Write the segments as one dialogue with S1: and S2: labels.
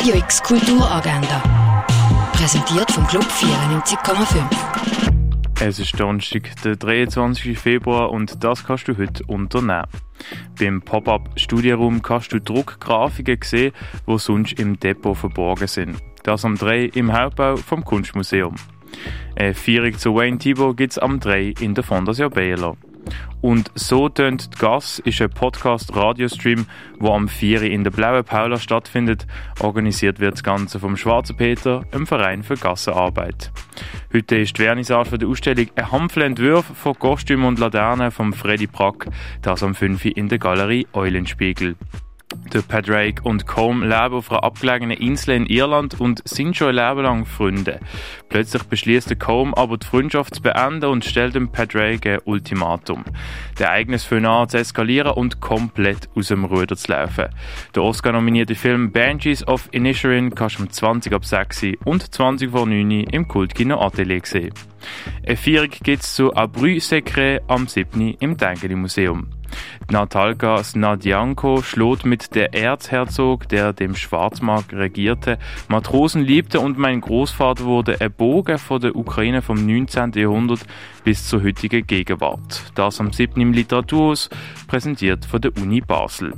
S1: Radio X Kulturagenda. Präsentiert vom Club 94,5.
S2: Es ist Donnerstag, der 23. Februar und das kannst du heute unternehmen. Beim Pop-Up Studienraum kannst du Druckgrafiken sehen, die sonst im Depot verborgen sind. Das am 3 im Hauptbau vom Kunstmuseum. Eine Feierung zu Wayne Thibault gibt es am 3 in der Fondation Baylor. Und «So tönt die Gas» ist ein Podcast-Radiostream, wo am 4. in der Blauen Paula stattfindet. Organisiert wird das Ganze vom Schwarzen Peter, einem Verein für Gassenarbeit. Heute ist die Vernissage der Ausstellung «Ein Entwurf von Kostüm und Laternen» von Freddy Brack, das am 5. in der Galerie Eulenspiegel. Der Padraig und Combe leben auf einer abgelegenen Insel in Irland und sind schon ein Leben lang Freunde. Plötzlich beschließt Combe aber die Freundschaft zu beenden und stellt dem Padraig ein Ultimatum. Der Ereignis fängt an zu eskalieren und komplett aus dem Ruder zu laufen. Der Oscar-nominierte Film Banshees of Inisherin kannst du um 20 ab 6 und 20 vor 9 im Kultkino Atelier sehen. Eine Feierung gibt es zu Abru Secret am 7. im Tengeli Museum. Natalka Snadjanko schlägt mit der Erzherzog, der dem Schwarzmarkt regierte, Matrosen liebte und mein Großvater wurde ein Bogen von der Ukraine vom 19. Jahrhundert bis zur heutigen Gegenwart. Das am 7. im Literaturhaus, präsentiert von der Uni Basel.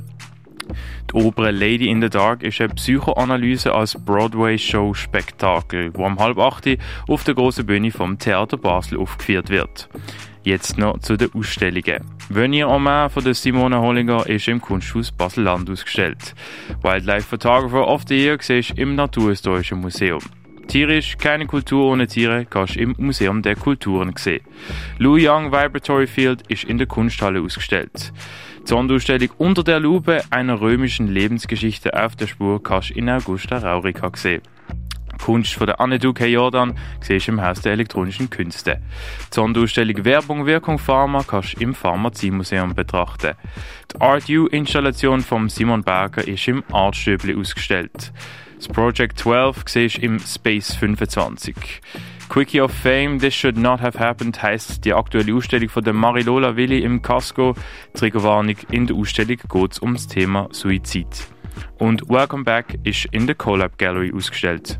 S2: Die obere Lady in the Dark ist eine Psychoanalyse als Broadway-Show-Spektakel, wo am halb acht auf der großen Bühne vom Theater Basel aufgeführt wird. Jetzt noch zu den Ausstellungen. Venier en main von der Simone Hollinger ist im Kunsthaus Basel-Land ausgestellt. Wildlife Photographer of the Year siehst im Naturhistorischen Museum. Tierisch, keine Kultur ohne Tiere, kannst du im Museum der Kulturen sehen. Lou Young Vibratory Field ist in der Kunsthalle ausgestellt. Die Sonderausstellung Unter der Lupe einer römischen Lebensgeschichte auf der Spur kannst du in Augusta Raurica sehen. Kunst von der Anne Duque Jordan siehst du im Haus der elektronischen Künste. Die Sonderausstellung Werbung, Wirkung, Pharma kannst du im Pharmaziemuseum betrachten. Die Art U-Installation von Simon Berger ist im Artstöbli ausgestellt. Das Project 12 siehst du im Space 25. Quickie of Fame, This Should Not Have Happened heisst die aktuelle Ausstellung von der Marilola Willi im Casco. Triggerwarnung, in der Ausstellung geht es um das Thema Suizid. Und Welcome Back ist in der Collab Gallery ausgestellt.